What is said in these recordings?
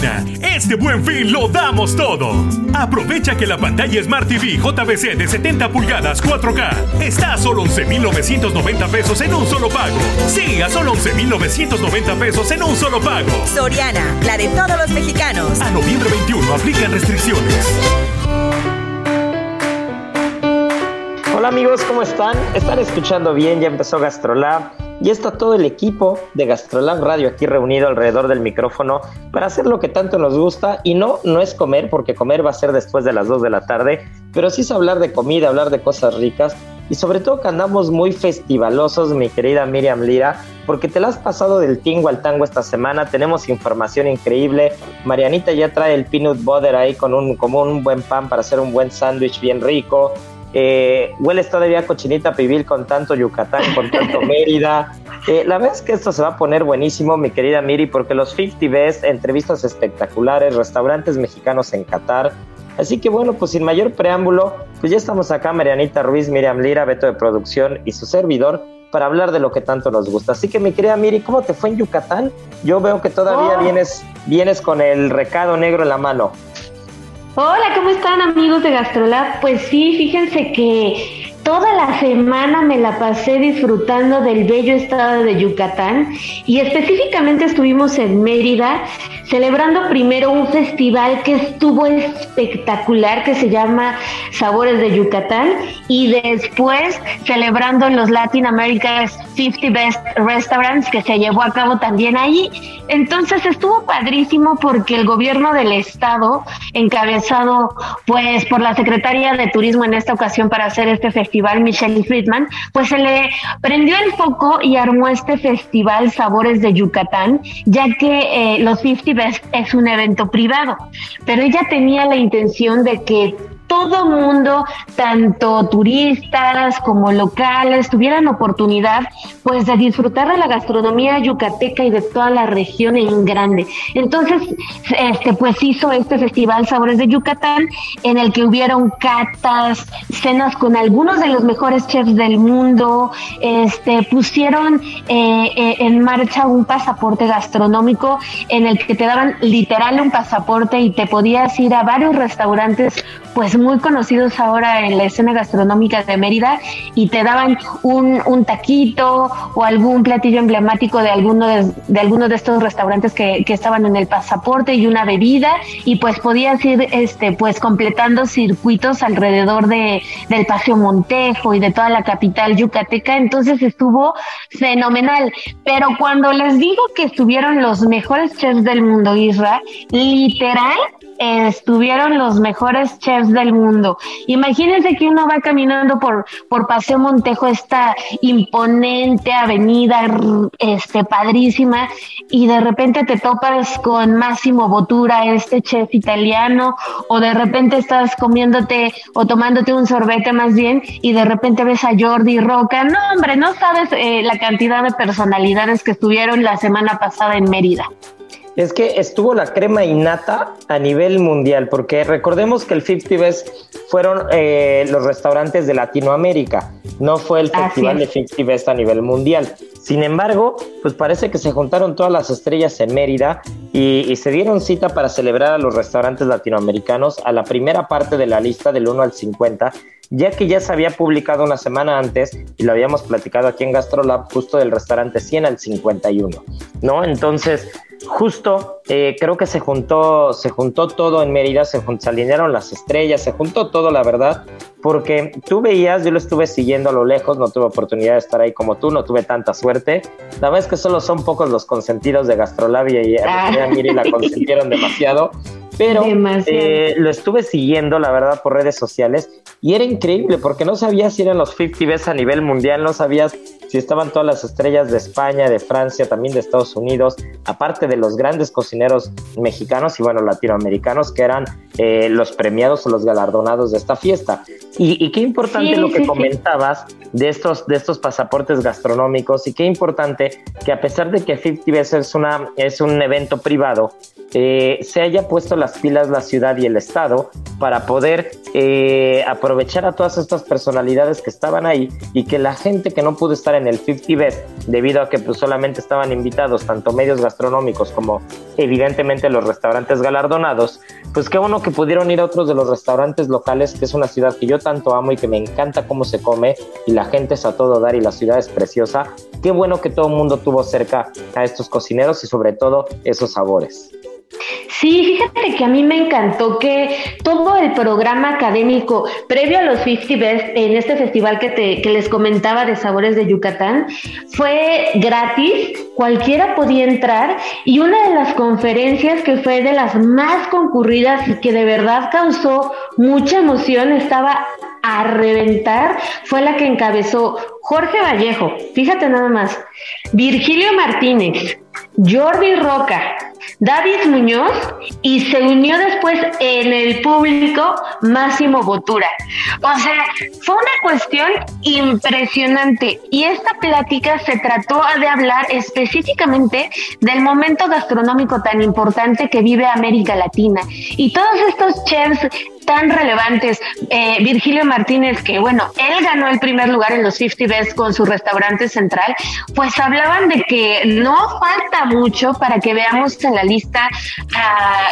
Soriana, este buen fin lo damos todo. Aprovecha que la pantalla Smart TV JBC de 70 pulgadas 4K está a solo 11,990 pesos en un solo pago. Sí, a solo 11,990 pesos en un solo pago. Soriana, la de todos los mexicanos. A noviembre 21 aplican restricciones. Hola amigos, ¿cómo están? Están escuchando bien, ya empezó Gastrolab. Ya está todo el equipo de Gastrolab Radio aquí reunido alrededor del micrófono para hacer lo que tanto nos gusta. Y no, no es comer, porque comer va a ser después de las 2 de la tarde, pero sí es hablar de comida, hablar de cosas ricas. Y sobre todo que andamos muy festivalosos, mi querida Miriam Lira, porque te la has pasado del tingo al tango esta semana. Tenemos información increíble. Marianita ya trae el peanut butter ahí con un, como un buen pan para hacer un buen sándwich bien rico. Eh, hueles todavía cochinita pibil con tanto Yucatán, con tanto Mérida. Eh, la verdad es que esto se va a poner buenísimo, mi querida Miri, porque los 50 Best, entrevistas espectaculares, restaurantes mexicanos en Qatar. Así que bueno, pues sin mayor preámbulo, pues ya estamos acá, Marianita Ruiz, Miriam Lira, Beto de Producción y su servidor, para hablar de lo que tanto nos gusta. Así que mi querida Miri, ¿cómo te fue en Yucatán? Yo veo que todavía Oh. vienes, vienes con el recado negro en la mano. Hola, ¿cómo están amigos de Gastrolab? Pues sí, fíjense que toda la semana me la pasé disfrutando del bello estado de Yucatán y específicamente estuvimos en Mérida celebrando primero un festival que estuvo espectacular que se llama Sabores de Yucatán y después celebrando los Latin America's 50 Best Restaurants que se llevó a cabo también ahí. Entonces estuvo padrísimo porque el gobierno del estado, encabezado pues por la secretaria de Turismo en esta ocasión para hacer este festival, Michelle Friedman, pues se le prendió el foco y armó este festival Sabores de Yucatán, ya que eh, los 50 Best es un evento privado, pero ella tenía la intención de que todo mundo, tanto turistas como locales, tuvieran oportunidad pues de disfrutar de la gastronomía yucateca y de toda la región en grande. Entonces, este pues hizo este festival Sabores de Yucatán en el que hubieron catas, cenas con algunos de los mejores chefs del mundo, este pusieron eh, eh, en marcha un pasaporte gastronómico en el que te daban literal un pasaporte y te podías ir a varios restaurantes pues muy conocidos ahora en la escena gastronómica de Mérida y te daban un, un taquito o algún platillo emblemático de alguno de, de alguno de estos restaurantes que, que estaban en el pasaporte y una bebida y pues podías ir este pues completando circuitos alrededor de del Paseo Montejo y de toda la capital yucateca. Entonces estuvo fenomenal. Pero cuando les digo que estuvieron los mejores chefs del mundo Isra literal estuvieron los mejores chefs del mundo. Imagínense que uno va caminando por, por Paseo Montejo, esta imponente avenida, este, padrísima, y de repente te topas con Máximo Bottura, este chef italiano, o de repente estás comiéndote o tomándote un sorbete más bien, y de repente ves a Jordi Roca. No, hombre, no sabes eh, la cantidad de personalidades que estuvieron la semana pasada en Mérida. Es que estuvo la crema innata a nivel mundial, porque recordemos que el 50 Best fueron eh, los restaurantes de Latinoamérica, no fue el festival de es. 50 Best a nivel mundial. Sin embargo, pues parece que se juntaron todas las estrellas en Mérida y, se dieron cita para celebrar a los restaurantes latinoamericanos a la primera parte de la lista del 1 al 50, ya que ya se había publicado una semana antes y lo habíamos platicado aquí en GastroLab justo del restaurante 100 al 51, ¿no? Entonces, justo eh, creo que se juntó, se juntó todo en Mérida, se, se, alinearon las estrellas, se juntó todo, la verdad, porque tú veías, yo lo estuve siguiendo a lo lejos, no tuve oportunidad de estar ahí como tú, no tuve tanta suerte. La verdad es que solo son pocos los consentidos de Gastrolabia y a, Miri la consintieron demasiado pero eh, lo estuve siguiendo, la verdad, por redes sociales y era increíble porque no sabías si eran los 50 Best a nivel mundial, no sabías si estaban todas las estrellas de España, de Francia, también de Estados Unidos, aparte de los grandes cocineros mexicanos y bueno, latinoamericanos que eran eh, los premiados o los galardonados de esta fiesta. Y, qué importante lo que comentabas de estos, de estos pasaportes gastronómicos y qué importante que a pesar de que 50 Best es, una, es un evento privado, eh, se haya puesto las pilas la ciudad y el Estado para poder eh, aprovechar a todas estas personalidades que estaban ahí y que la gente que no pudo estar en el 50 Best debido a que pues, solamente estaban invitados tanto medios gastronómicos como evidentemente los restaurantes galardonados, pues qué bueno que pudieron ir a otros de los restaurantes locales, que es una ciudad que yo tanto amo y que me encanta cómo se come y la gente es a todo dar y la ciudad es preciosa. Qué bueno que todo el mundo tuvo cerca a estos cocineros y sobre todo esos sabores. Sí, fíjate que a mí me encantó que todo el programa académico previo a los 50 Best en este festival que, te, que les comentaba de Sabores de Yucatán fue gratis, cualquiera podía entrar y una de las conferencias que fue de las más concurridas y que de verdad causó mucha emoción estaba a reventar fue la que encabezó Jorge Vallejo, fíjate nada más, Virgilio Martínez, Jordi Roca, David Muñoz y se unió después en el público Máximo Botura. O sea, fue una cuestión impresionante y esta plática se trató de hablar específicamente del momento gastronómico tan importante que vive América Latina y todos estos chefs tan relevantes. Eh, Virgilio Martínez, que bueno, él ganó el primer lugar en los 50 Best con su restaurante central, pues hablaban de que no falta mucho para que veamos en la lista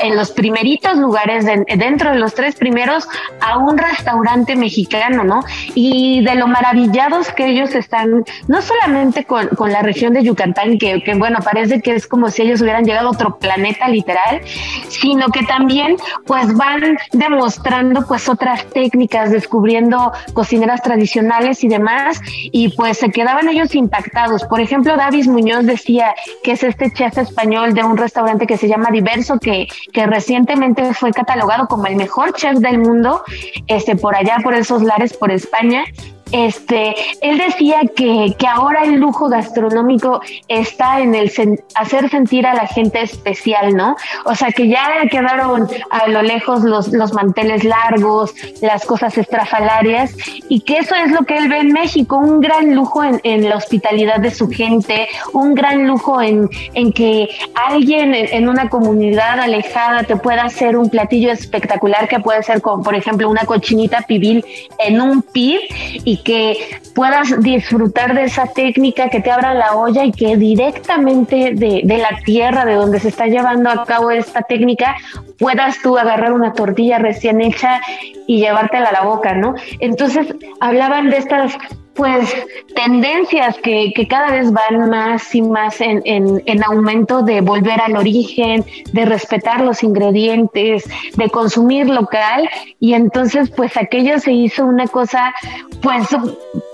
en los primeritos lugares, dentro de los tres primeros, a un restaurante mexicano, ¿no? Y de lo maravillados que ellos están, no solamente con, la región de Yucatán, que, que bueno, parece que es como si ellos hubieran llegado a otro planeta literal, sino que también pues van demostrando pues otras técnicas, descubriendo cocineras tradicionales y demás, y pues se quedaban ellos impactados. Por ejemplo, David Muñoz decía que es este chef español de un restaurante que se llama Diverso, que, que recientemente fue catalogado como el mejor chef del mundo, este, por allá, por esos lares, por España, este, él decía que, que, ahora el lujo gastronómico está en el hacer sentir a la gente especial, ¿no? O sea, que ya quedaron a lo lejos los, los manteles largos, las cosas estrafalarias, y que eso es lo que él ve en México, un gran lujo en, la hospitalidad de su gente, un gran lujo en, en que alguien en, una comunidad alejada te pueda hacer un platillo espectacular que puede ser como, por ejemplo, una cochinita pibil en un pib y que puedas disfrutar de esa técnica, que te abra la olla y que directamente de, de la tierra de donde se está llevando a cabo esta técnica puedas tú agarrar una tortilla recién hecha y llevártela a la boca, ¿no? Entonces hablaban de estas pues tendencias que, que, cada vez van más y más en, en, en, aumento de volver al origen, de respetar los ingredientes, de consumir local. Y entonces pues aquello se hizo una cosa pues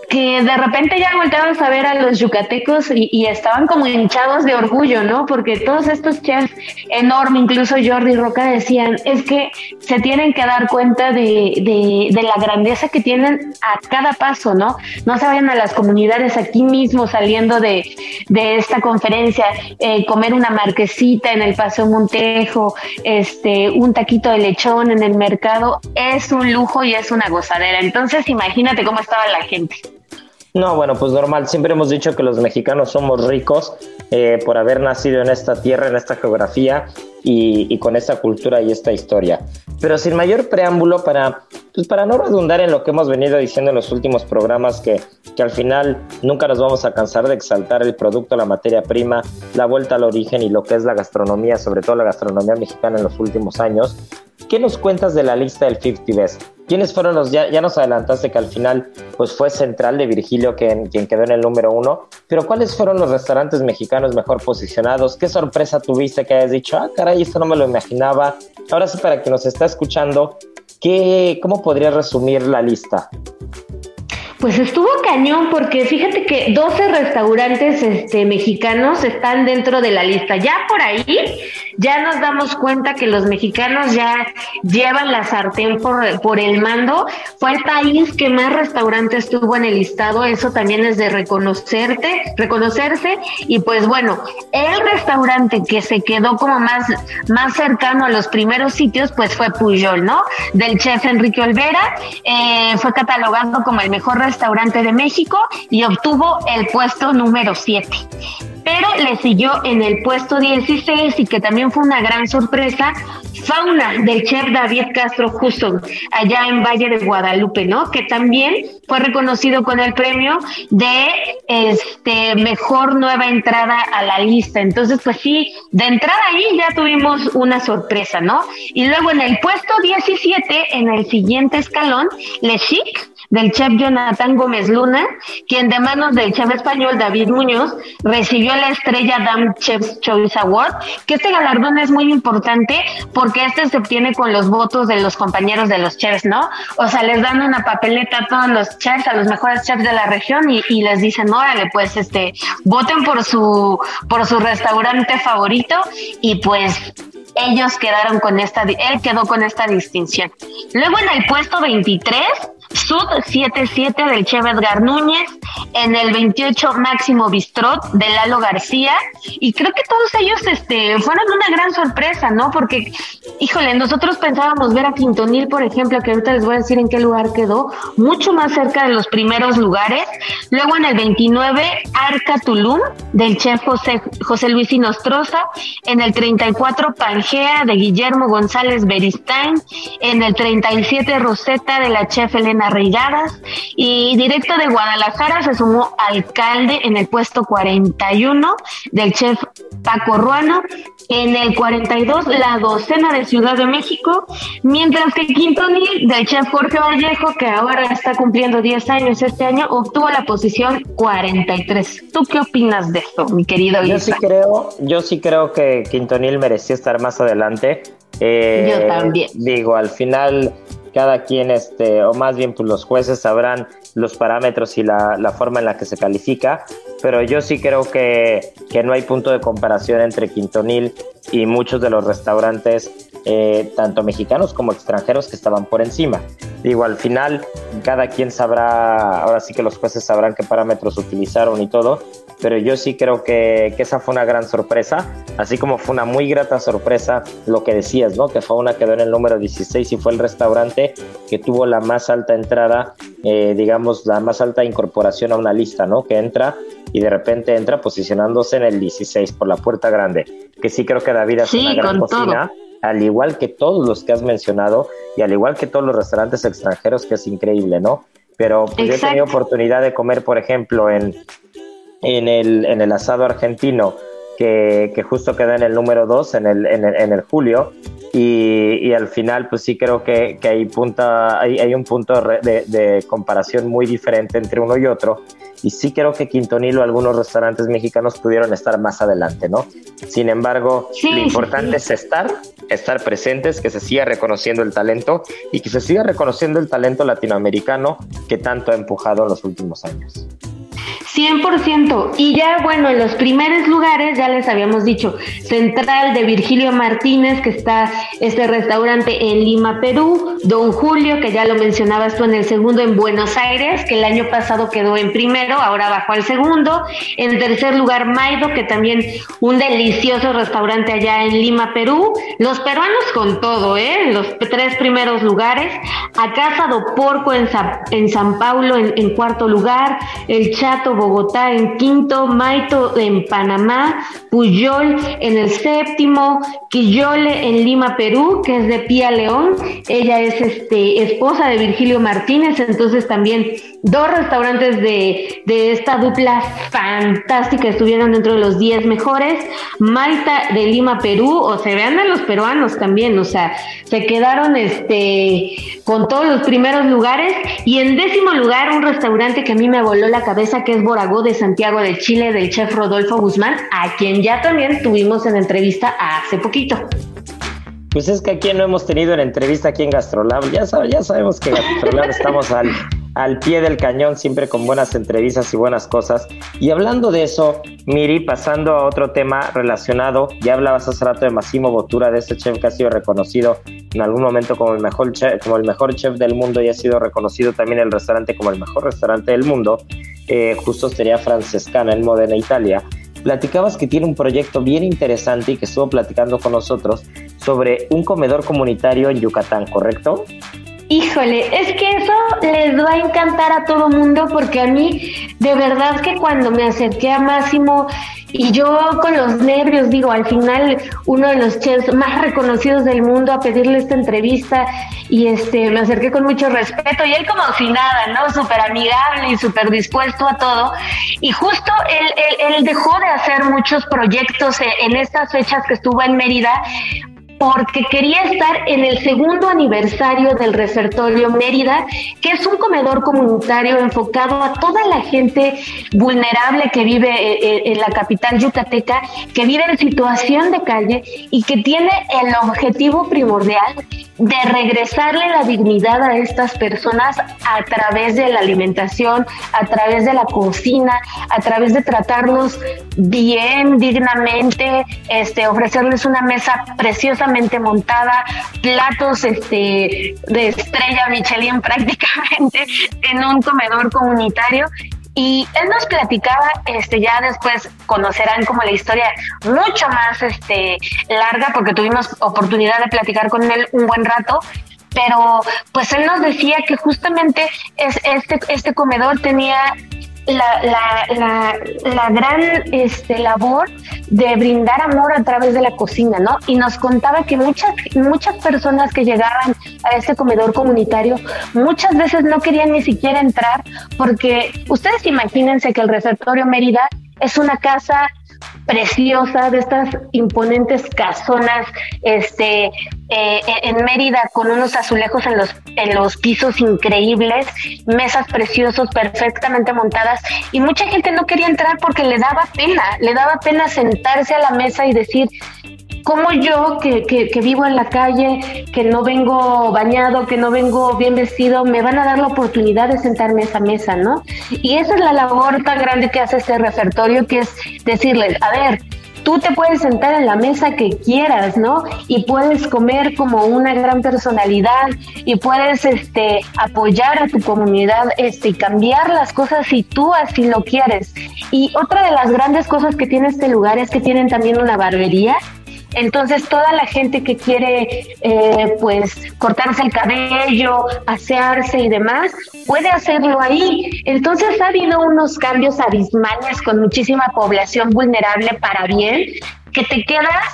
que de repente ya volteamos a ver a los yucatecos y, estaban como hinchados de orgullo, ¿no? Porque todos estos chefs enormes, incluso Jordi Roca decían, es que se tienen que dar cuenta de, de, la grandeza que tienen a cada paso, ¿no? No se vayan a las comunidades aquí mismo saliendo de, de esta conferencia, eh, comer una marquesita en el Paseo Montejo, este, un taquito de lechón en el mercado, es un lujo y es una gozadera. Entonces imagínate cómo estaba la gente. No, bueno, pues normal. Siempre hemos dicho que los mexicanos somos ricos eh, por haber nacido en esta tierra, en esta geografía y, con esta cultura y esta historia. Pero sin mayor preámbulo, para, pues para no redundar en lo que hemos venido diciendo en los últimos programas, que, que al final nunca nos vamos a cansar de exaltar el producto, la materia prima, la vuelta al origen y lo que es la gastronomía, sobre todo la gastronomía mexicana en los últimos años. ¿Qué nos cuentas de la lista del 50 Best? ¿Quiénes fueron los, ya, ya nos adelantaste que al final pues fue Central de Virgilio quien, quien quedó en el número uno, pero ¿cuáles fueron los restaurantes mexicanos mejor posicionados? ¿Qué sorpresa tuviste que hayas dicho, ah, caray, esto no me lo imaginaba? Ahora sí, para que nos está escuchando, ¿qué, ¿cómo podrías resumir la lista? Pues estuvo cañón porque fíjate que 12 restaurantes este, mexicanos están dentro de la lista. Ya por ahí ya nos damos cuenta que los mexicanos ya llevan la sartén por, por el mando. Fue el país que más restaurantes tuvo en el listado. Eso también es de reconocerte, reconocerse. Y pues bueno, el restaurante que se quedó como más, más cercano a los primeros sitios, pues fue Puyol, ¿no? Del chef Enrique Olvera. Eh, fue catalogado como el mejor restaurante restaurante de México y obtuvo el puesto número 7 pero le siguió en el puesto 16 y que también fue una gran sorpresa, Fauna del chef David Castro Justo, allá en Valle de Guadalupe, ¿no? Que también fue reconocido con el premio de este mejor nueva entrada a la lista. Entonces, pues sí, de entrada ahí ya tuvimos una sorpresa, ¿no? Y luego en el puesto 17, en el siguiente escalón, Le Chic del chef Jonathan Gómez Luna, quien de manos del chef español David Muñoz recibió la estrella Dam Chef's Choice Award, que este galardón es muy importante porque este se obtiene con los votos de los compañeros de los chefs, ¿no? O sea, les dan una papeleta a todos los chefs, a los mejores chefs de la región y, les dicen, órale, pues este, voten por su, por su restaurante favorito y pues ellos quedaron con esta, él quedó con esta distinción. Luego en el puesto 23 Sud 77 del Chef Edgar Núñez, en el 28 Máximo Bistrot de Lalo García, y creo que todos ellos este, fueron una gran sorpresa, ¿no? Porque, híjole, nosotros pensábamos ver a Quintonil, por ejemplo, que ahorita les voy a decir en qué lugar quedó, mucho más cerca de los primeros lugares. Luego en el 29, Arca Tulum del chef José, José Luis Inostroza, en el 34, Pangea de Guillermo González Beristain, en el 37, Rosetta de la chef Elena Arreigadas y directo de Guadalajara se sumó alcalde en el puesto 41 del chef Paco Ruano, en el 42 la docena de Ciudad de México, mientras que Quintonil del chef Jorge Vallejo, que ahora está cumpliendo 10 años este año, obtuvo la posición 43. ¿Tú qué opinas de esto, mi querido Yo sí creo, yo sí creo que Quintonil merecía estar más adelante. Eh, yo también. Digo, al final cada quien, este, o más bien pues los jueces sabrán los parámetros y la, la forma en la que se califica, pero yo sí creo que, que, no hay punto de comparación entre Quintonil y muchos de los restaurantes, eh, tanto mexicanos como extranjeros, que estaban por encima. Digo, al final, cada quien sabrá, ahora sí que los jueces sabrán qué parámetros utilizaron y todo, pero yo sí creo que, que, esa fue una gran sorpresa, así como fue una muy grata sorpresa lo que decías, ¿no? Que fue una quedó en el número 16 y fue el restaurante que tuvo la más alta entrada, eh, digamos, la más alta incorporación a una lista, ¿no? Que entra y de repente entra posicionándose en el 16 por la puerta grande, que sí creo que David hace una gran cocina. Al igual que todos los que has mencionado y al igual que todos los restaurantes extranjeros, que es increíble, ¿no? Pero pues, yo he tenido oportunidad de comer, por ejemplo, en, en el, en el asado argentino, que, que justo queda en el número 2 en el, en, el, en el julio. Y, y, al final, pues sí creo que, que hay, punta, hay, hay, un punto de, de, comparación muy diferente entre uno y otro. Y sí creo que Quintonil o algunos restaurantes mexicanos pudieron estar más adelante, ¿no? Sin embargo, sí, lo importante sí. es estar, estar presentes, que se siga reconociendo el talento y que se siga reconociendo el talento latinoamericano que tanto ha empujado en los últimos años. 100%. Y ya, bueno, en los primeros lugares, ya les habíamos dicho, Central de Virgilio Martínez, que está este restaurante en Lima, Perú, Don Julio, que ya lo mencionabas tú en el segundo, en Buenos Aires, que el año pasado quedó en primero, ahora bajó al segundo. En tercer lugar, Maido, que también un delicioso restaurante allá en Lima, Perú. Los peruanos con todo, ¿eh? Los tres primeros lugares. A Casa do Porco en, en San Paulo en, en cuarto lugar. El Bogotá en quinto, Maito en Panamá, Puyol en el séptimo, Quillole en Lima, Perú, que es de Pía León. Ella es este, esposa de Virgilio Martínez, entonces también dos restaurantes de, de esta dupla fantástica estuvieron dentro de los 10 mejores. Maita de Lima, Perú, o se vean a los peruanos también, o sea, se quedaron este, con todos los primeros lugares. Y en décimo lugar, un restaurante que a mí me voló la cabeza, que es Boragó de Santiago de Chile, del chef Rodolfo Guzmán, a quien ya también tuvimos en entrevista hace poquito. Pues es que aquí no hemos tenido en entrevista aquí en Gastrolab. Ya, ya sabemos que en Gastrolab estamos al, al pie del cañón, siempre con buenas entrevistas y buenas cosas. Y hablando de eso, Miri, pasando a otro tema relacionado, ya hablabas hace rato de Massimo Bottura, de este chef que ha sido reconocido en algún momento como el mejor chef, como el mejor chef del mundo y ha sido reconocido también el restaurante como el mejor restaurante del mundo. Eh, justo sería Francescana en Modena, Italia platicabas que tiene un proyecto bien interesante y que estuvo platicando con nosotros sobre un comedor comunitario en Yucatán, ¿correcto? Híjole, es que eso les va a encantar a todo mundo porque a mí de verdad que cuando me acerqué a Máximo y yo con los nervios digo, al final uno de los chefs más reconocidos del mundo a pedirle esta entrevista y este me acerqué con mucho respeto y él como si nada, ¿no? Súper amigable y súper dispuesto a todo. Y justo él, él, dejó de hacer muchos proyectos en estas fechas que estuvo en Mérida porque quería estar en el segundo aniversario del Resertorio Mérida, que es un comedor comunitario enfocado a toda la gente vulnerable que vive eh, eh, en la capital yucateca, que vive en situación de calle y que tiene el objetivo primordial de regresarle la dignidad a estas personas a través de la alimentación, a través de la cocina, a través de tratarlos bien, dignamente, este, ofrecerles una mesa preciosamente montada, platos este, de estrella Michelin prácticamente en un comedor comunitario. Y él nos platicaba, este, ya después conocerán como la historia mucho más este, larga, porque tuvimos oportunidad de platicar con él un buen rato, pero pues él nos decía que justamente es, este, este comedor tenía la, la, la, la, gran este, labor de brindar amor a través de la cocina, ¿no? Y nos contaba que muchas, muchas personas que llegaban a este comedor comunitario muchas veces no querían ni siquiera entrar porque ustedes imagínense que el receptorio Mérida es una casa preciosa, de estas imponentes casonas este, eh, en Mérida con unos azulejos en los, en los pisos increíbles, mesas preciosos, perfectamente montadas, y mucha gente no quería entrar porque le daba pena, le daba pena sentarse a la mesa y decir, como yo, que, que, vivo en la calle, que no vengo bañado, que no vengo bien vestido, me van a dar la oportunidad de sentarme a esa mesa, ¿no? Y esa es la labor tan grande que hace este repertorio, que es decirles, a ver, tú te puedes sentar en la mesa que quieras, ¿no? Y puedes comer como una gran personalidad y puedes este apoyar a tu comunidad este y cambiar las cosas si tú así lo quieres. Y otra de las grandes cosas que tiene este lugar es que tienen también una barbería entonces toda la gente que quiere eh, pues cortarse el cabello, asearse y demás, puede hacerlo ahí. Entonces ha habido unos cambios abismales con muchísima población vulnerable para bien que te quedas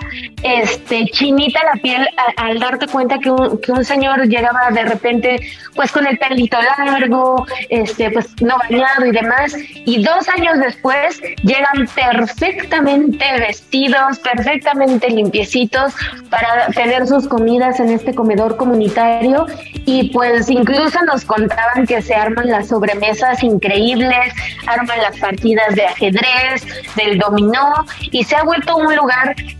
este, chinita la piel al, darte cuenta que un, que un, señor llegaba de repente pues con el pelito largo, este, pues no bañado y demás, y dos años después llegan perfectamente vestidos, perfectamente limpiecitos para tener sus comidas en este comedor comunitario y pues incluso nos contaban que se arman las sobremesas increíbles, arman las partidas de ajedrez, del dominó y se ha vuelto un lugar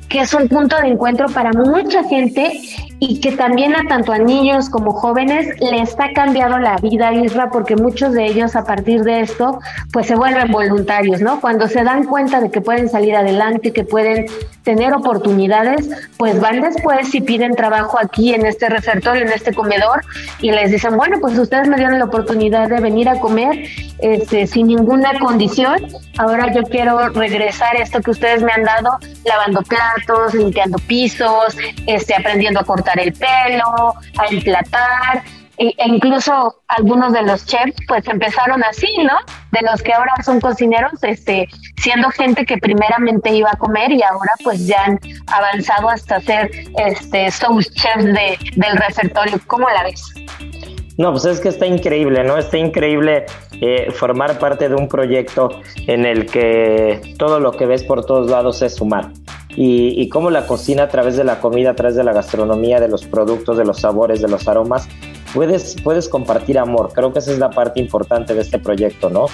que es un punto de encuentro para mucha gente y que también a tanto a niños como jóvenes le está cambiando la vida, Isra, porque muchos de ellos a partir de esto pues se vuelven voluntarios, ¿no? Cuando se dan cuenta de que pueden salir adelante, que pueden tener oportunidades, pues van después y piden trabajo aquí en este refertorio, en este comedor y les dicen, bueno, pues ustedes me dieron la oportunidad de venir a comer este, sin ninguna condición, ahora yo quiero regresar esto que ustedes me han dado, lavando platos, limpiando pisos, este, aprendiendo a cortar el pelo, a emplatar, e, e incluso algunos de los chefs pues empezaron así, ¿no? De los que ahora son cocineros, este, siendo gente que primeramente iba a comer y ahora pues ya han avanzado hasta ser este sous chefs de, del repertorio. ¿Cómo la ves? No, pues es que está increíble, ¿no? Está increíble eh, formar parte de un proyecto en el que todo lo que ves por todos lados es sumar. Y, y cómo la cocina a través de la comida, a través de la gastronomía, de los productos, de los sabores, de los aromas, puedes, puedes compartir amor. Creo que esa es la parte importante de este proyecto, ¿no?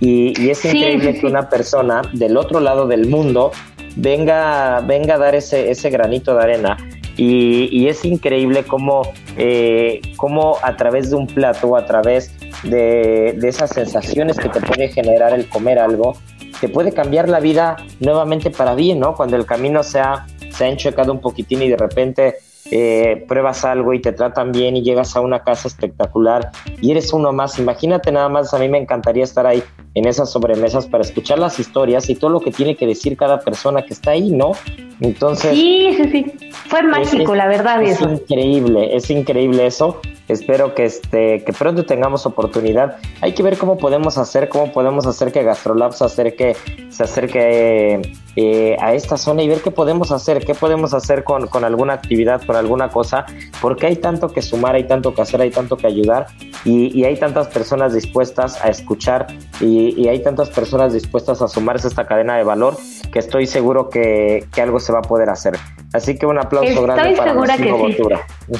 Y, es increíble que una persona del otro lado del mundo venga, venga a dar ese, ese granito de arena. Y, es increíble cómo, eh, cómo, a través de un plato, a través de, de esas sensaciones que te puede generar el comer algo, te puede cambiar la vida nuevamente para bien, ¿no? Cuando el camino se ha, se ha un poquitín y de repente eh, pruebas algo y te tratan bien y llegas a una casa espectacular y eres uno más. Imagínate nada más, a mí me encantaría estar ahí en esas sobremesas para escuchar las historias y todo lo que tiene que decir cada persona que está ahí, ¿no? Entonces... Sí, sí, sí. Fue mágico, la verdad. Es increíble, es increíble eso. Espero que, este, que pronto tengamos oportunidad. Hay que ver cómo podemos hacer, cómo podemos hacer que Gastrolab se acerque, se acerque eh, a esta zona y ver qué podemos hacer, qué podemos hacer con, con, alguna actividad, con alguna cosa, porque hay tanto que sumar, hay tanto que hacer, hay tanto que ayudar y, y hay tantas personas dispuestas a escuchar y, y, hay tantas personas dispuestas a sumarse a esta cadena de valor que estoy seguro que, que algo se va a poder hacer. Así que un aplauso Estoy grande para segura que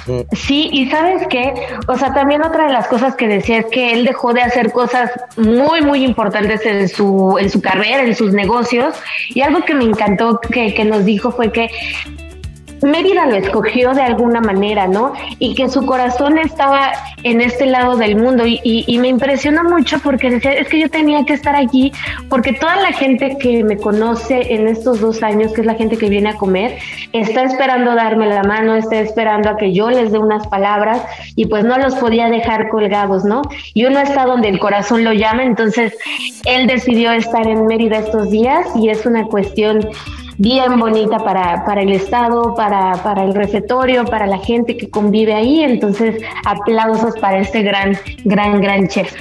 sí. Sí, y sabes qué, o sea, también otra de las cosas que decía es que él dejó de hacer cosas muy, muy importantes en su, en su carrera, en sus negocios, y algo que me encantó que, que nos dijo fue que Mérida lo escogió de alguna manera, ¿no? Y que su corazón estaba en este lado del mundo y, me impresiona mucho porque decía, es que yo tenía que estar aquí porque toda la gente que me conoce en estos dos años, que es la gente que viene a comer, está esperando darme la mano, está esperando a que yo les dé unas palabras y pues no los podía dejar colgados, ¿no? Y uno está donde el corazón lo llama, entonces él decidió estar en Mérida estos días y es una cuestión bien bonita para, para el Estado, para, para el refectorio, para la gente que convive ahí. Entonces, aplausos para este gran, gran, gran chef.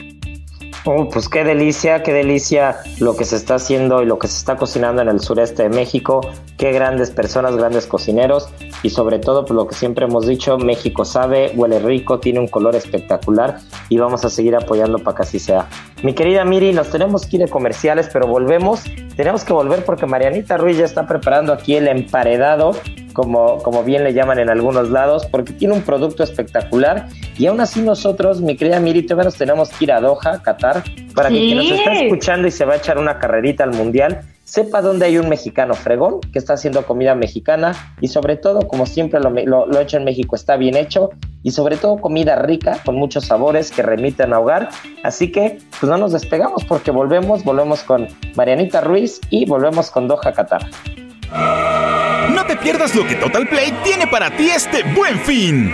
Oh, pues qué delicia, qué delicia lo que se está haciendo y lo que se está cocinando en el sureste de México. Qué grandes personas, grandes cocineros y sobre todo, pues lo que siempre hemos dicho, México sabe, huele rico, tiene un color espectacular y vamos a seguir apoyando para que así sea. Mi querida Miri, nos tenemos que ir de comerciales, pero volvemos. Tenemos que volver porque Marianita Ruiz ya está preparando aquí el emparedado como, como bien le llaman en algunos lados, porque tiene un producto espectacular. Y aún así nosotros, mi querida Miri, todavía nos tenemos que ir a Doha, Qatar, para que quien nos está escuchando y se va a echar una carrerita al Mundial, sepa dónde hay un mexicano fregón que está haciendo comida mexicana y sobre todo, como siempre lo, lo, hecho en México, está bien hecho y sobre todo comida rica con muchos sabores que remiten a hogar. Así que pues no nos despegamos porque volvemos, volvemos con Marianita Ruiz y volvemos con Doha Qatar. No te pierdas lo que Total Play tiene para ti este buen fin.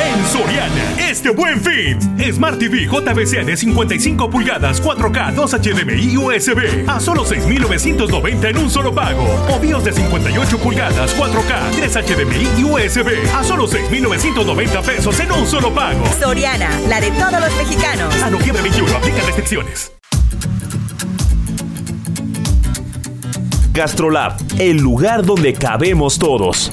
En Soriana, este buen fin. Smart TV JBC de 55 pulgadas, 4K, 2 HDMI y USB. A solo 6,990 en un solo pago. O BIOS de 58 pulgadas, 4K, 3 HDMI y USB. A solo 6,990 pesos en un solo pago. Soriana, la de todos los mexicanos. A noviembre 21, aplica restricciones. Gastrolab, el lugar donde cabemos todos.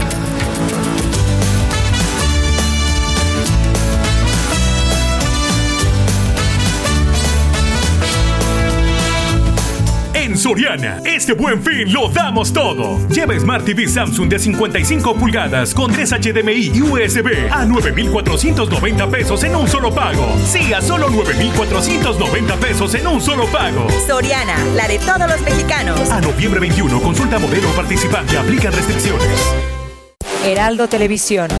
Soriana, este buen fin lo damos todo. Lleva Smart TV Samsung de 55 pulgadas con 3 HDMI y USB a 9,490 pesos en un solo pago. Sí, a solo 9,490 pesos en un solo pago. Soriana, la de todos los mexicanos. A noviembre 21, consulta modelo participante, aplica restricciones. Heraldo Televisión.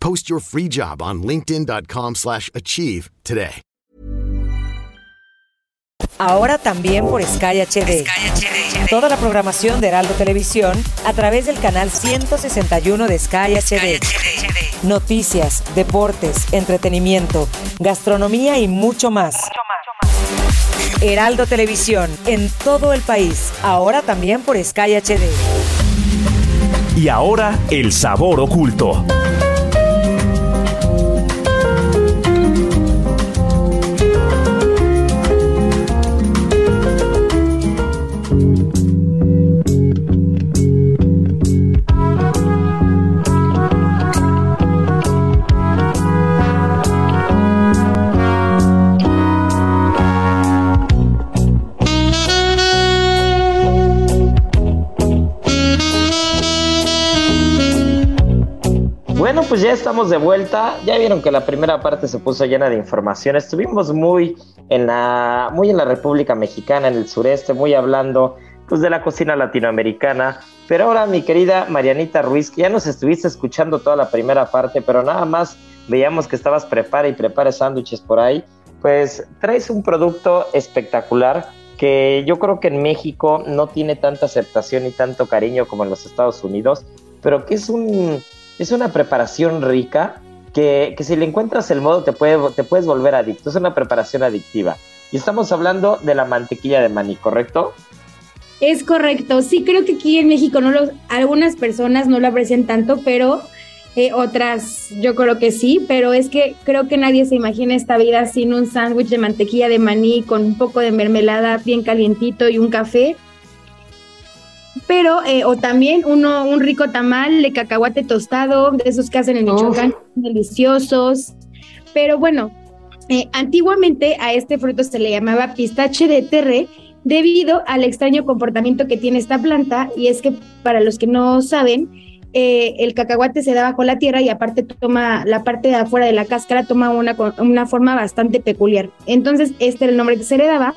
Post your free job on linkedin.com/achieve slash achieve today. Ahora también por Sky HD. Toda la programación de Heraldo Televisión a través del canal 161 de Sky HD. Noticias, deportes, entretenimiento, gastronomía y mucho más. Heraldo Televisión en todo el país. Ahora también por Sky HD. Y ahora, el sabor oculto. Pues ya estamos de vuelta. Ya vieron que la primera parte se puso llena de información. Estuvimos muy en la, muy en la República Mexicana, en el sureste, muy hablando pues de la cocina latinoamericana. Pero ahora, mi querida Marianita Ruiz, que ya nos estuviste escuchando toda la primera parte, pero nada más veíamos que estabas prepara y prepara sándwiches por ahí. Pues traes un producto espectacular que yo creo que en México no tiene tanta aceptación y tanto cariño como en los Estados Unidos, pero que es un es una preparación rica que, que, si le encuentras el modo te, puede, te puedes volver adicto. Es una preparación adictiva. Y estamos hablando de la mantequilla de maní, ¿correcto? Es correcto. Sí, creo que aquí en México no lo, algunas personas no lo aprecian tanto, pero eh, otras yo creo que sí. Pero es que creo que nadie se imagina esta vida sin un sándwich de mantequilla de maní con un poco de mermelada bien calientito y un café pero eh, o también uno un rico tamal de cacahuate tostado, de esos que hacen en Michoacán, deliciosos. Pero bueno, eh, antiguamente a este fruto se le llamaba pistache de terre debido al extraño comportamiento que tiene esta planta y es que para los que no saben, eh, el cacahuate se da bajo la tierra y aparte toma la parte de afuera de la cáscara toma una, una forma bastante peculiar. Entonces este era el nombre que se le daba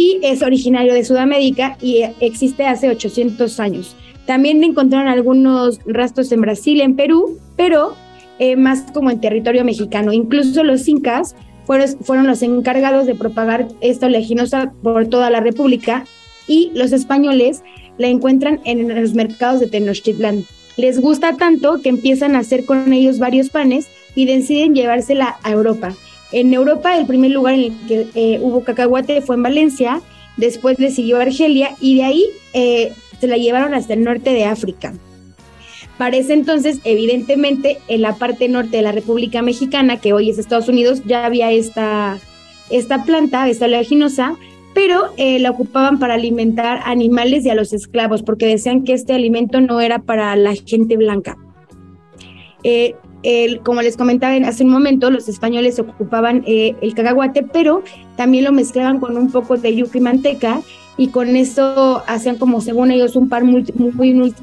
y es originario de Sudamérica y existe hace 800 años. También encontraron algunos rastros en Brasil, en Perú, pero eh, más como en territorio mexicano. Incluso los incas fueron, fueron los encargados de propagar esta oleaginosa por toda la República y los españoles la encuentran en los mercados de Tenochtitlán. Les gusta tanto que empiezan a hacer con ellos varios panes y deciden llevársela a Europa. En Europa, el primer lugar en el que eh, hubo cacahuate fue en Valencia, después le siguió Argelia y de ahí eh, se la llevaron hasta el norte de África. Para ese entonces, evidentemente, en la parte norte de la República Mexicana, que hoy es Estados Unidos, ya había esta, esta planta, esta oleaginosa, pero eh, la ocupaban para alimentar animales y a los esclavos, porque decían que este alimento no era para la gente blanca. El, como les comentaba hace un momento, los españoles ocupaban eh, el cacahuate, pero también lo mezclaban con un poco de yuca y manteca y con eso hacían como según ellos un par muy,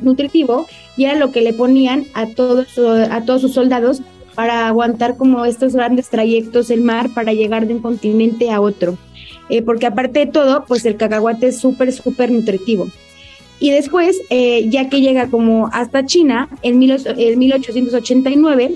nutritivo y era lo que le ponían a todos, a todos sus soldados para aguantar como estos grandes trayectos el mar para llegar de un continente a otro. Eh, porque aparte de todo, pues el cacahuate es súper, súper nutritivo. Y después, eh, ya que llega como hasta China, en, 1889,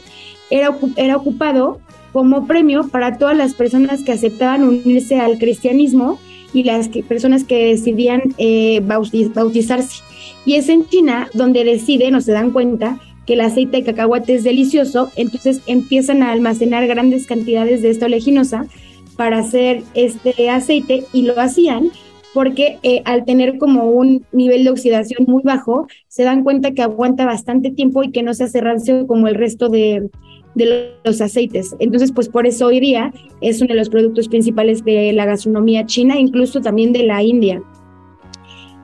era, era ocupado como premio para todas las personas que aceptaban unirse al cristianismo y las personas que decidían eh, bautizarse. Y es en China donde deciden o se dan cuenta que el aceite de cacahuate es delicioso, entonces empiezan a almacenar grandes cantidades de esta oleaginosa para hacer este aceite y lo hacían porque eh, al tener como un nivel de oxidación muy bajo, se dan cuenta que aguanta bastante tiempo y que no se hace rancio como el resto de, los aceites. Entonces, pues por eso hoy día es uno de los productos principales de la gastronomía china, incluso también de la India.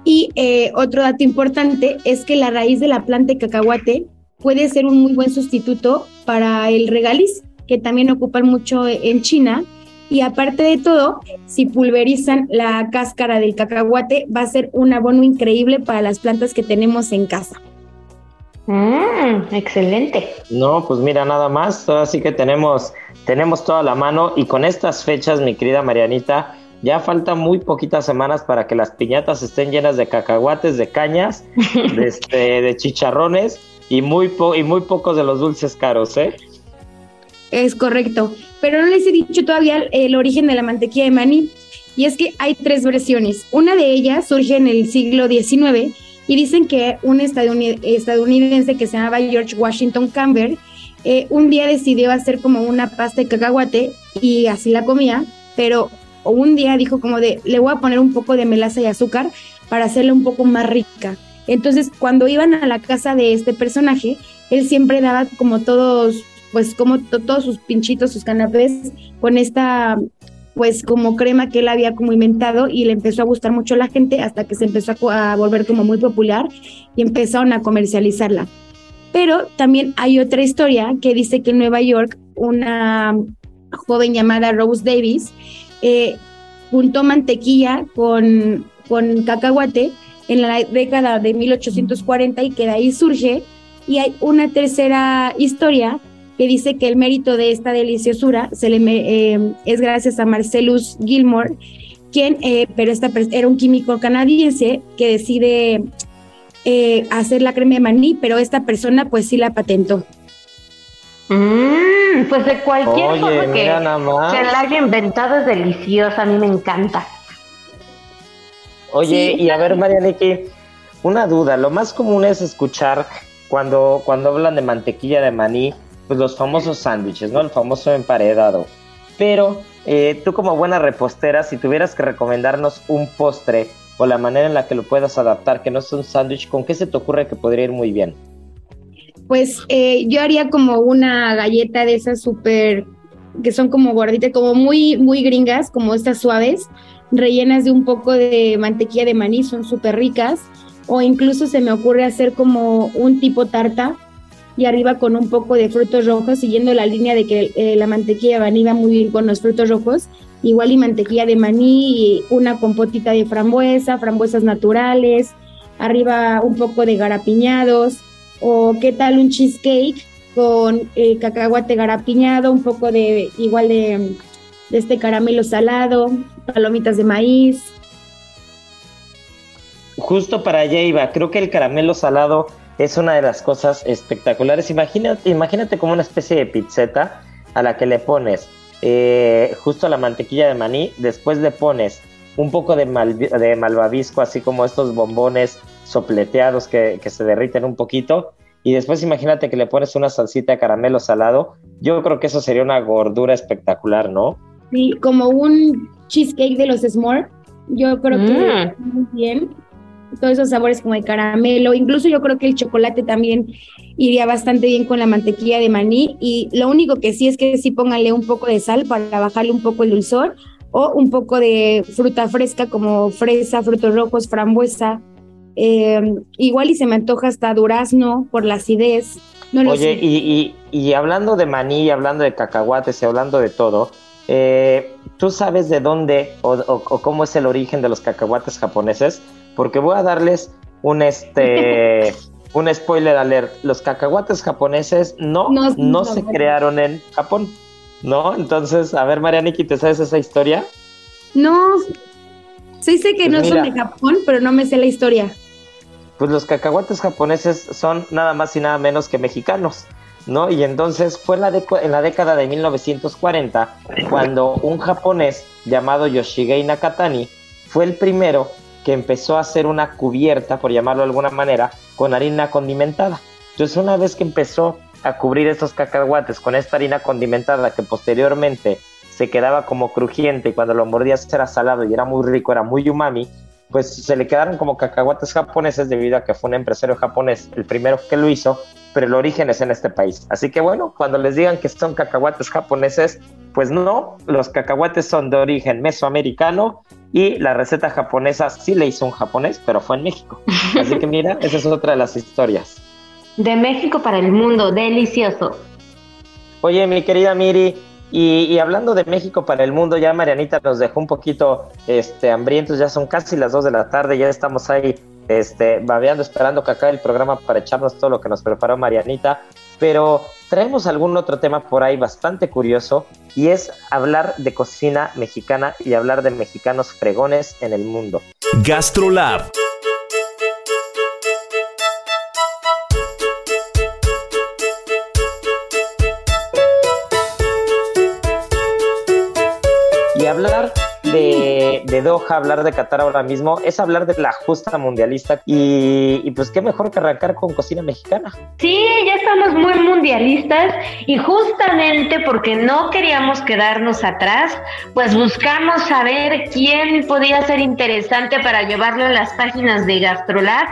Y eh, otro dato importante es que la raíz de la planta de cacahuate puede ser un muy buen sustituto para el regaliz, que también ocupan mucho en China y aparte de todo, si pulverizan la cáscara del cacahuate, va a ser un abono increíble para las plantas que tenemos en casa. Mm, excelente. No, pues mira, nada más. Así que tenemos, tenemos toda la mano. Y con estas fechas, mi querida Marianita, ya faltan muy poquitas semanas para que las piñatas estén llenas de cacahuates, de cañas, de, este, de chicharrones y muy, y muy pocos de los dulces caros, ¿eh? Es correcto, pero no les he dicho todavía el origen de la mantequilla de maní. Y es que hay tres versiones. Una de ellas surge en el siglo XIX y dicen que un estadounidense que se llamaba George Washington Camber eh, un día decidió hacer como una pasta de cacahuate y así la comía, pero un día dijo como de, le voy a poner un poco de melaza y azúcar para hacerla un poco más rica. Entonces, cuando iban a la casa de este personaje, él siempre daba como todos pues como todos sus pinchitos, sus canapés con esta pues como crema que él había como inventado y le empezó a gustar mucho a la gente hasta que se empezó a, volver como muy popular y empezaron a comercializarla. Pero también hay otra historia que dice que en Nueva York una joven llamada Rose Davis eh, juntó mantequilla con, con cacahuate en la década de 1840 y que de ahí surge. Y hay una tercera historia que dice que el mérito de esta deliciosura se le, eh, es gracias a Marcellus Gilmore, quien, eh, pero esta era un químico canadiense que decide eh, hacer la crema de maní, pero esta persona pues sí la patentó. Mm, pues de cualquier cosa que, que la haya inventado es deliciosa, a mí me encanta. Oye, y a ver, Marianiki, una duda, lo más común es escuchar cuando, cuando hablan de mantequilla de maní, pues los famosos sándwiches, ¿no? El famoso emparedado. Pero eh, tú como buena repostera, si tuvieras que recomendarnos un postre o la manera en la que lo puedas adaptar, que no es un sándwich, ¿con qué se te ocurre que podría ir muy bien? Pues eh, yo haría como una galleta de esas súper, que son como gorditas, como muy, muy gringas, como estas suaves, rellenas de un poco de mantequilla de maní, son súper ricas. O incluso se me ocurre hacer como un tipo tarta y arriba con un poco de frutos rojos, siguiendo la línea de que eh, la mantequilla de maní muy bien con los frutos rojos, igual y mantequilla de maní una compotita de frambuesa, frambuesas naturales, arriba un poco de garapiñados, o qué tal un cheesecake con eh, cacahuate garapiñado, un poco de igual de, de este caramelo salado, palomitas de maíz. Justo para allá iba, creo que el caramelo salado es una de las cosas espectaculares. Imagínate, imagínate como una especie de pizzeta a la que le pones eh, justo la mantequilla de maní, después le pones un poco de, de malvavisco, así como estos bombones sopleteados que, que, se derriten un poquito, y después imagínate que le pones una salsita de caramelo salado, yo creo que eso sería una gordura espectacular, ¿no? Sí, como un cheesecake de los s'more, yo creo que mm. muy bien todos esos sabores como de caramelo, incluso yo creo que el chocolate también iría bastante bien con la mantequilla de maní y lo único que sí es que sí póngale un poco de sal para bajarle un poco el dulzor o un poco de fruta fresca como fresa, frutos rojos, frambuesa, eh, igual y se me antoja hasta durazno por la acidez. Oye, y, y, hablando de maní, hablando de cacahuates y hablando de todo, eh, ¿tú sabes de dónde o cómo es el origen de los cacahuates japoneses? Porque voy a darles un este un spoiler alert. Los cacahuates japoneses no, no, se crearon en Japón, ¿no? Entonces, a ver, Marianiki, ¿te sabes esa historia? No. Sí sé que pues no son de Japón, pero no me sé la historia. Pues los cacahuates japoneses son nada más y nada menos que mexicanos, ¿no? Y entonces fue en la, en la década de 1940 cuando un japonés llamado Yoshigei Nakatani fue el primero que empezó a hacer una cubierta, por llamarlo de alguna manera, con harina condimentada. Entonces una vez que empezó a cubrir estos cacahuates con esta harina condimentada que posteriormente se quedaba como crujiente y cuando lo mordías era salado y era muy rico, era muy umami, pues se le quedaron como cacahuates japoneses debido a que fue un empresario japonés el primero que lo hizo, pero el origen es en este país. Así que bueno, cuando les digan que son cacahuates japoneses, pues no, los cacahuates son de origen mesoamericano y la receta japonesa sí le hizo un japonés, pero fue en México. Así que mira, esa es otra de las historias. De México para el mundo, delicioso. Oye, mi querida Miri, y, hablando de México para el mundo, ya Marianita nos dejó un poquito este, hambrientos, ya son casi las 2 de la tarde, ya estamos ahí este, babeando, esperando que acabe el programa para echarnos todo lo que nos preparó Marianita. Pero traemos algún otro tema por ahí bastante curioso y es hablar de cocina mexicana y hablar de mexicanos fregones en el mundo. GastroLab hablar de, de, Doha, hablar de Qatar ahora mismo, es hablar de la justa mundialista y, pues qué mejor que arrancar con cocina mexicana. Sí, ya estamos muy mundialistas y justamente porque no queríamos quedarnos atrás, pues buscamos saber quién podía ser interesante para llevarlo a las páginas de Gastrolab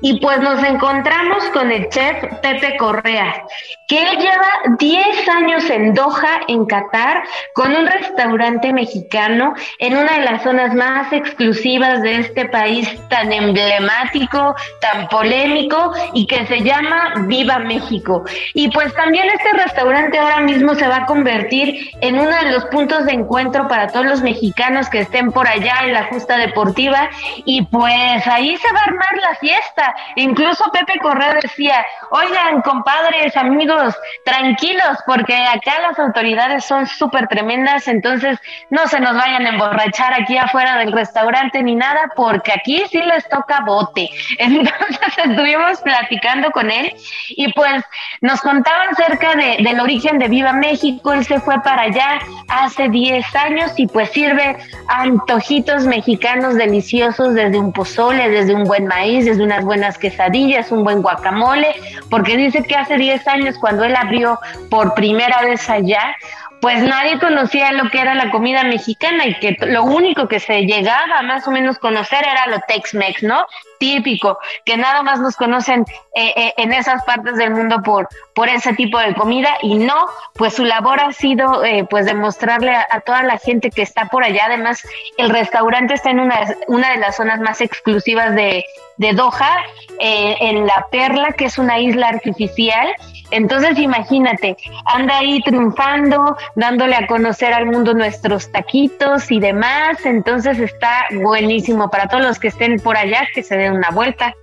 y pues nos encontramos con el chef Pepe Correa, que lleva 10 años en Doha, en Qatar, con un restaurante mexicano en una de las zonas más exclusivas de este país tan emblemático, tan polémico y que se llama Viva México. Y pues también este restaurante ahora mismo se va a convertir en uno de los puntos de encuentro para todos los mexicanos que estén por allá en la justa deportiva y pues ahí se va a armar la fiesta. Incluso Pepe Correa decía, oigan compadres, amigos, tranquilos porque acá las autoridades son súper tremendas, entonces no se nos vayan a emborrachar aquí afuera del restaurante ni nada, porque aquí sí les toca bote. Entonces estuvimos platicando con él y pues nos contaban acerca de, del origen de Viva México. Él se fue para allá hace 10 años y pues sirve antojitos mexicanos deliciosos desde un pozole, desde un buen maíz, desde unas buenas quesadillas, un buen guacamole, porque dice que hace 10 años cuando él abrió por primera vez allá, pues nadie conocía lo que era la comida mexicana y que lo único que se llegaba más o menos conocer era lo Tex-Mex, ¿no? Típico, que nada más nos conocen eh, eh, en esas partes del mundo por, por ese tipo de comida y no, pues su labor ha sido eh, pues demostrarle a, toda la gente que está por allá, además el restaurante está en una, una de las zonas más exclusivas de, de Doha, en La Perla, que es una isla artificial, entonces imagínate, anda ahí triunfando, dándole a conocer al mundo nuestros taquitos y demás. Entonces está buenísimo para todos los que estén por allá, que se den una vuelta.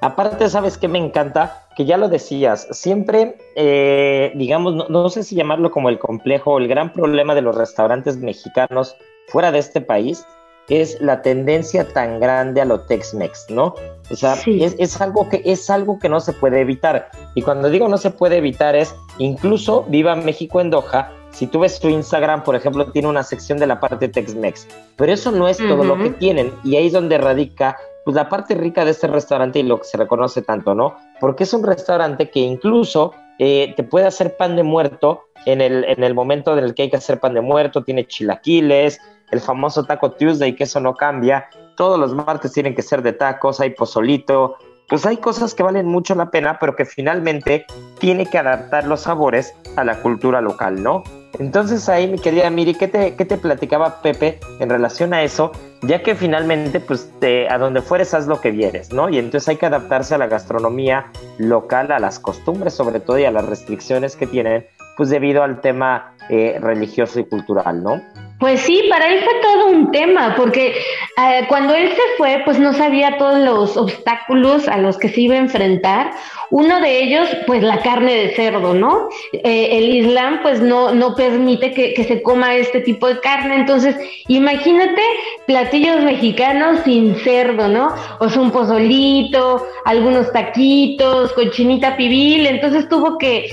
Aparte, ¿sabes qué me encanta? Que ya lo decías, siempre, eh, digamos, no, no sé si llamarlo como el complejo o el gran problema de los restaurantes mexicanos fuera de este país es la tendencia tan grande a lo Tex-Mex, ¿no? O sea, es, algo que, es algo que no se puede evitar. Y cuando digo no se puede evitar es, incluso Viva México en Doha, si tú ves su Instagram, por ejemplo, tiene una sección de la parte Tex-Mex. Pero eso no es todo lo que tienen. Y ahí es donde radica pues, la parte rica de este restaurante y lo que se reconoce tanto, ¿no? Porque es un restaurante que incluso eh, te puede hacer pan de muerto en el, en el momento en el que hay que hacer pan de muerto, tiene chilaquiles, el famoso Taco Tuesday, que eso no cambia. Todos los martes tienen que ser de tacos, hay pozolito. Pues hay cosas que valen mucho la pena, pero que finalmente tiene que adaptar los sabores a la cultura local, ¿no? Entonces ahí, mi querida Miri, ¿qué te, qué te platicaba Pepe en relación a eso? Ya que finalmente, pues, a donde fueres, haz lo que vieres, ¿no? Y entonces hay que adaptarse a la gastronomía local, a las costumbres sobre todo y a las restricciones que tienen, pues debido al tema eh, religioso y cultural, ¿no? Pues sí, para él fue todo un tema, porque eh, cuando él se fue, pues no sabía todos los obstáculos a los que se iba a enfrentar. Uno de ellos, pues la carne de cerdo, ¿no? Eh, el Islam, pues no, no permite que, que, se coma este tipo de carne. Entonces, imagínate platillos mexicanos sin cerdo, ¿no? O un pozolito, algunos taquitos, cochinita pibil. Entonces tuvo que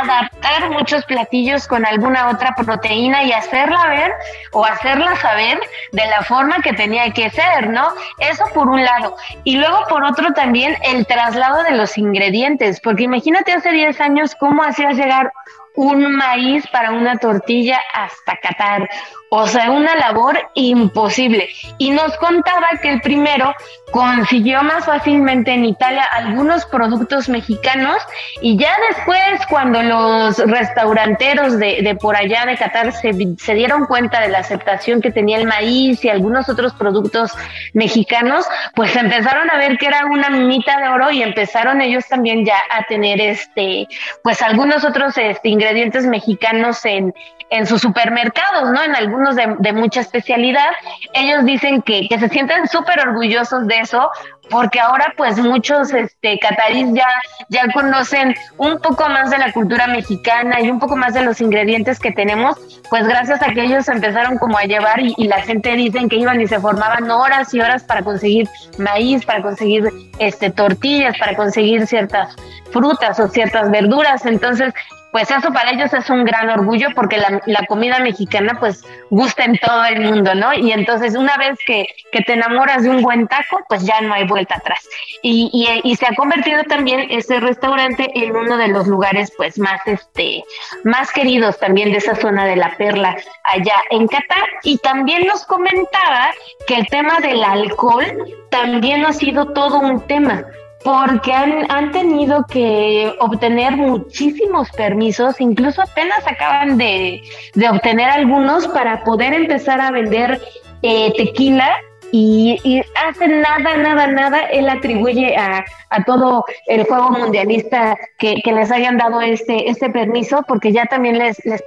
adaptar muchos platillos con alguna otra proteína y hacerla ver o hacerla saber de la forma que tenía que ser, ¿no? Eso por un lado. Y luego por otro también el traslado de los ingredientes, porque imagínate hace 10 años cómo hacías llegar un maíz para una tortilla hasta Qatar. O sea, una labor imposible. Y nos contaba que el primero consiguió más fácilmente en Italia algunos productos mexicanos y ya después cuando los restauranteros de, por allá de Qatar se, se, dieron cuenta de la aceptación que tenía el maíz y algunos otros productos mexicanos, pues empezaron a ver que era una minita de oro y empezaron ellos también ya a tener este, pues algunos otros este, ingredientes mexicanos en, en sus supermercados, ¿no? En algunos de, de mucha especialidad. Ellos dicen que, que se sienten súper orgullosos de eso porque ahora pues muchos este catarís ya ya conocen un poco más de la cultura mexicana y un poco más de los ingredientes que tenemos, pues gracias a que ellos empezaron como a llevar y, y la gente dicen que iban y se formaban horas y horas para conseguir maíz, para conseguir este tortillas, para conseguir ciertas frutas o ciertas verduras, entonces pues eso para ellos es un gran orgullo porque la, comida mexicana pues gusta en todo el mundo, ¿no? Y entonces una vez que, que, te enamoras de un buen taco, pues ya no hay vuelta atrás. Y, y, y, se ha convertido también ese restaurante en uno de los lugares pues más, este, más queridos también de esa zona de la perla allá en Qatar. Y también nos comentaba que el tema del alcohol también ha sido todo un tema porque han, han tenido que obtener muchísimos permisos, incluso apenas acaban de, de obtener algunos para poder empezar a vender eh, tequila y, hace nada, nada, nada, él atribuye a, a todo el juego mundialista que, que, les hayan dado este, este permiso, porque ya también les, les,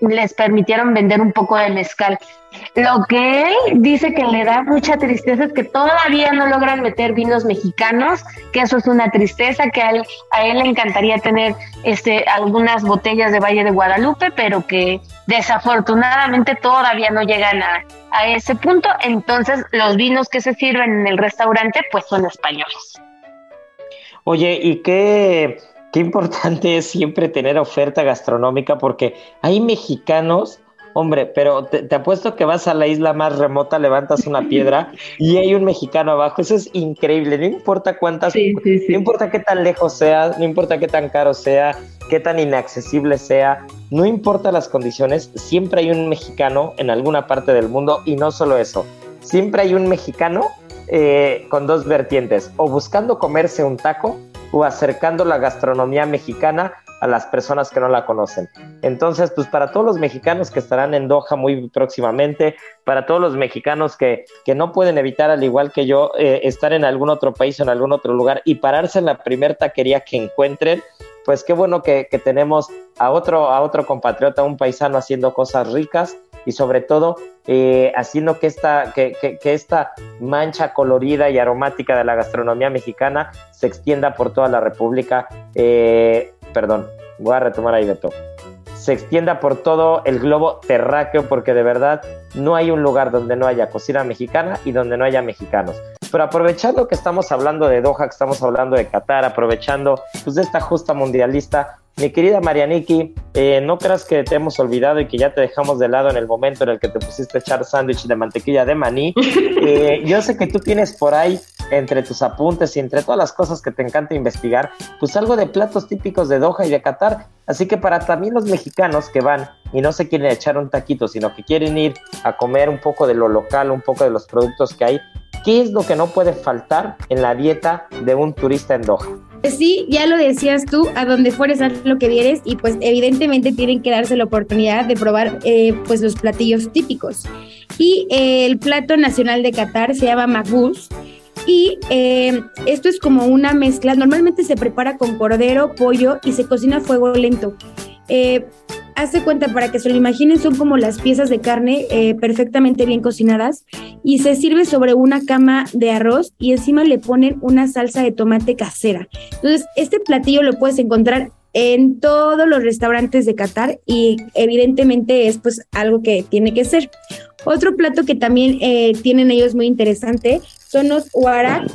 les permitieron vender un poco de mezcal. Lo que él dice que le da mucha tristeza es que todavía no logran meter vinos mexicanos, que eso es una tristeza, que a él, le encantaría tener este, algunas botellas de Valle de Guadalupe, pero que desafortunadamente todavía no llegan a, a ese punto. Entonces los vinos que se sirven en el restaurante pues son españoles. Oye, ¿y qué, qué importante es siempre tener oferta gastronómica? Porque hay mexicanos Hombre, pero te, apuesto que vas a la isla más remota, levantas una piedra y hay un mexicano abajo. Eso es increíble. No importa cuántas, no importa qué tan lejos sea, no importa qué tan caro sea, qué tan inaccesible sea, no importa las condiciones, siempre hay un mexicano en alguna parte del mundo y no solo eso. Siempre hay un mexicano eh, con dos vertientes, o buscando comerse un taco o acercando la gastronomía mexicana a las personas que no la conocen. Entonces, pues para todos los mexicanos que estarán en Doha muy próximamente, para todos los mexicanos que, que no pueden evitar, al igual que yo, eh, estar en algún otro país o en algún otro lugar y pararse en la primer taquería que encuentren, pues qué bueno que, que tenemos a otro, a otro compatriota, un paisano haciendo cosas ricas y sobre todo eh, haciendo que esta, que, que, que, esta mancha colorida y aromática de la gastronomía mexicana se extienda por toda la República. Eh, perdón, voy a retomar ahí, Beto, se extienda por todo el globo terráqueo, porque de verdad no hay un lugar donde no haya cocina mexicana y donde no haya mexicanos. Pero aprovechando que estamos hablando de Doha, que estamos hablando de Qatar, aprovechando pues, de esta justa mundialista, mi querida Marianiki, eh, no creas que te hemos olvidado y que ya te dejamos de lado en el momento en el que te pusiste a echar sándwich de mantequilla de maní. Eh, yo sé que tú tienes por ahí, entre tus apuntes y entre todas las cosas que te encanta investigar, pues algo de platos típicos de Doha y de Qatar. Así que para también los mexicanos que van y no se quieren echar un taquito, sino que quieren ir a comer un poco de lo local, un poco de los productos que hay, ¿qué es lo que no puede faltar en la dieta de un turista en Doha? Pues sí, ya lo decías tú, a donde fueres haz lo que vieres y pues evidentemente tienen que darse la oportunidad de probar eh, pues los platillos típicos. Y eh, el plato nacional de Qatar se llama magus y eh, esto es como una mezcla, normalmente se prepara con cordero, pollo y se cocina a fuego lento. Hace cuenta, para que se lo imaginen, son como las piezas de carne eh, perfectamente bien cocinadas y se sirve sobre una cama de arroz y encima le ponen una salsa de tomate casera. Entonces, este platillo lo puedes encontrar en todos los restaurantes de Qatar y evidentemente es pues algo que tiene que ser. Otro plato que también eh, tienen ellos muy interesante son los warak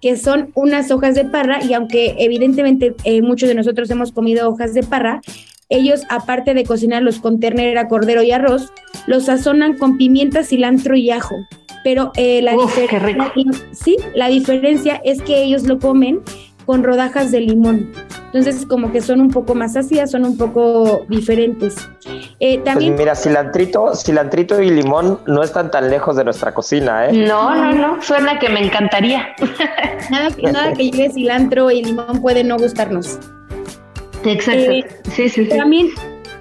que son unas hojas de parra y aunque evidentemente eh, muchos de nosotros hemos comido hojas de parra, ellos aparte de cocinarlos con ternera, cordero y arroz, los sazonan con pimienta, cilantro y ajo. Pero eh, la, diferencia, sí, la diferencia es que ellos lo comen con rodajas de limón. Entonces, como que son un poco más ácidas, son un poco diferentes. Eh, pues también, mira, cilantrito, cilantrito y limón no están tan lejos de nuestra cocina, ¿eh? No, no, no, suena que me encantaría. nada, nada que lleve cilantro y limón puede no gustarnos. Exacto. Eh, sí, sí, sí. También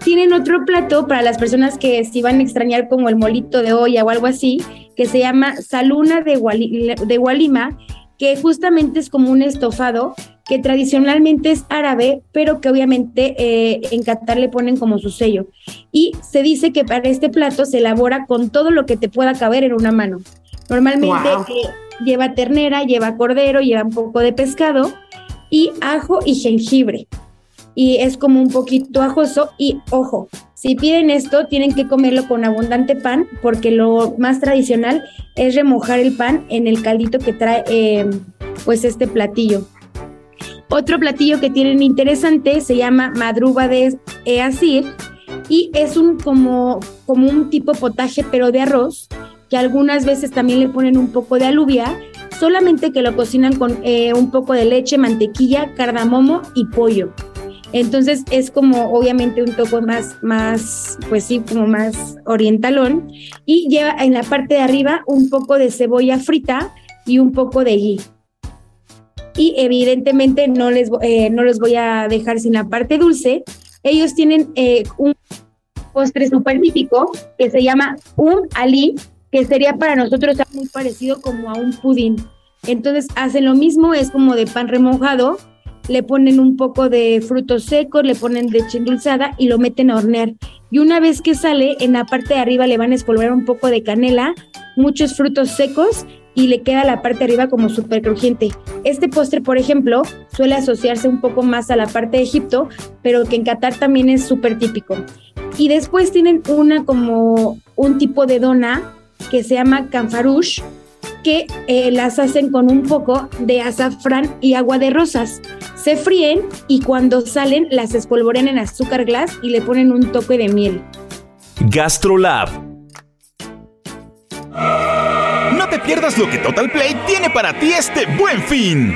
tienen otro plato para las personas que si van a extrañar como el molito de olla o algo así, que se llama saluna de, de Gualima, que justamente es como un estofado que tradicionalmente es árabe, pero que obviamente eh, en Qatar le ponen como su sello. Y se dice que para este plato se elabora con todo lo que te pueda caber en una mano. Normalmente eh, lleva ternera, lleva cordero, lleva un poco de pescado y ajo y jengibre. Y es como un poquito ajoso y ojo, si piden esto tienen que comerlo con abundante pan porque lo más tradicional es remojar el pan en el caldito que trae eh, pues este platillo. Otro platillo que tienen interesante se llama madruba de easir y es un como, como un tipo potaje pero de arroz que algunas veces también le ponen un poco de alubia, solamente que lo cocinan con eh, un poco de leche, mantequilla, cardamomo y pollo. Entonces es como obviamente un toque más, más, pues sí, como más orientalón. Y lleva en la parte de arriba un poco de cebolla frita y un poco de ghee y evidentemente no les, eh, no los voy a dejar sin la parte dulce. Ellos tienen eh, un postre súper típico que se llama un ali, que sería para nosotros muy parecido como a un pudín. Entonces hacen lo mismo, es como de pan remojado, le ponen un poco de frutos secos, le ponen leche endulzada y lo meten a hornear. Y una vez que sale, en la parte de arriba le van a espolvorear un poco de canela, muchos frutos secos y le queda la parte de arriba como súper crujiente. Este postre, por ejemplo, suele asociarse un poco más a la parte de Egipto, pero que en Qatar también es súper típico. Y después tienen una como un tipo de dona que se llama canfarouche, que eh, las hacen con un poco de azafrán y agua de rosas. Se fríen y cuando salen las espolvorean en azúcar glass y le ponen un toque de miel. Gastrolab te pierdas lo que Total Play tiene para ti este buen fin.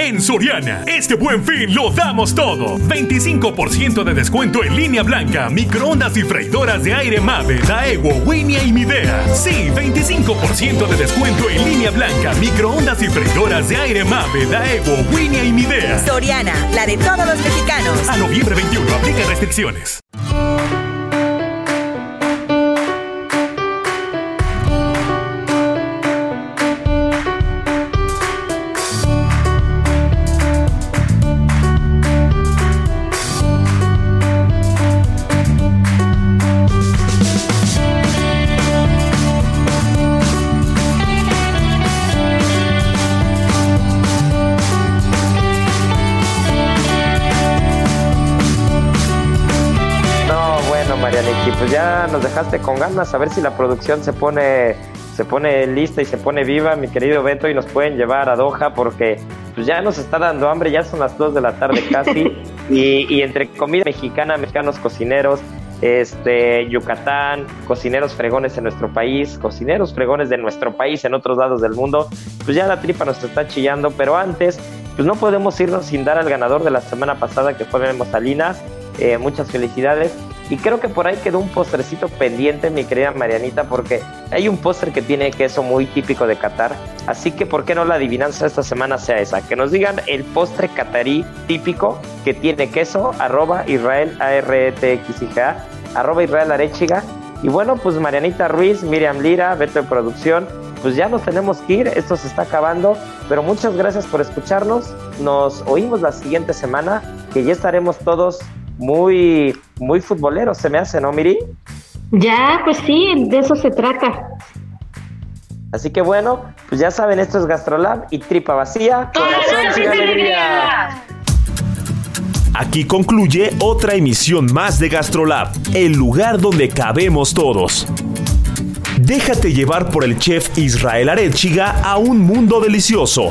En Soriana, este buen fin lo damos todo. 25% de descuento en línea blanca, microondas y freidoras de aire Mave, Daewoo, Winia y Midea. Sí, 25% de descuento en línea blanca, microondas y freidoras de aire Mave, Daewoo, Winia y Midea. Soriana, la de todos los mexicanos. A noviembre 21, aplica restricciones. Nos dejaste con ganas, a ver si la producción se pone, se pone lista y se pone viva, mi querido Beto, y nos pueden llevar a Doha porque pues ya nos está dando hambre, ya son las 2 de la tarde casi, y, entre comida mexicana, mexicanos cocineros, este Yucatán, cocineros fregones en nuestro país, cocineros fregones de nuestro país en otros lados del mundo, pues ya la tripa nos está chillando, pero antes, pues no podemos irnos sin dar al ganador de la semana pasada que fue Memo Salinas. Eh, muchas felicidades. Y creo que por ahí quedó un postrecito pendiente, mi querida Marianita, porque hay un postre que tiene queso muy típico de Qatar. Así que, ¿por qué no la adivinanza esta semana sea esa? Que nos digan el postre catarí típico que tiene queso, arroba Israel A-R-E-T-X-I-G-A, arroba Israel Arechiga. Y bueno, pues Marianita Ruiz, Miriam Lira, Beto de Producción, pues ya nos tenemos que ir, esto se está acabando, pero muchas gracias por escucharnos, nos oímos la siguiente semana, que ya estaremos todos muy, muy futbolero, se me hace, ¿no, Miri? Ya, pues sí, de eso se trata. Así que bueno, pues ya saben, esto es Gastrolab y tripa vacía. Corazón sin alegría. Aquí concluye otra emisión más de Gastrolab, el lugar donde cabemos todos. Déjate llevar por el chef Israel Arechiga a un mundo delicioso.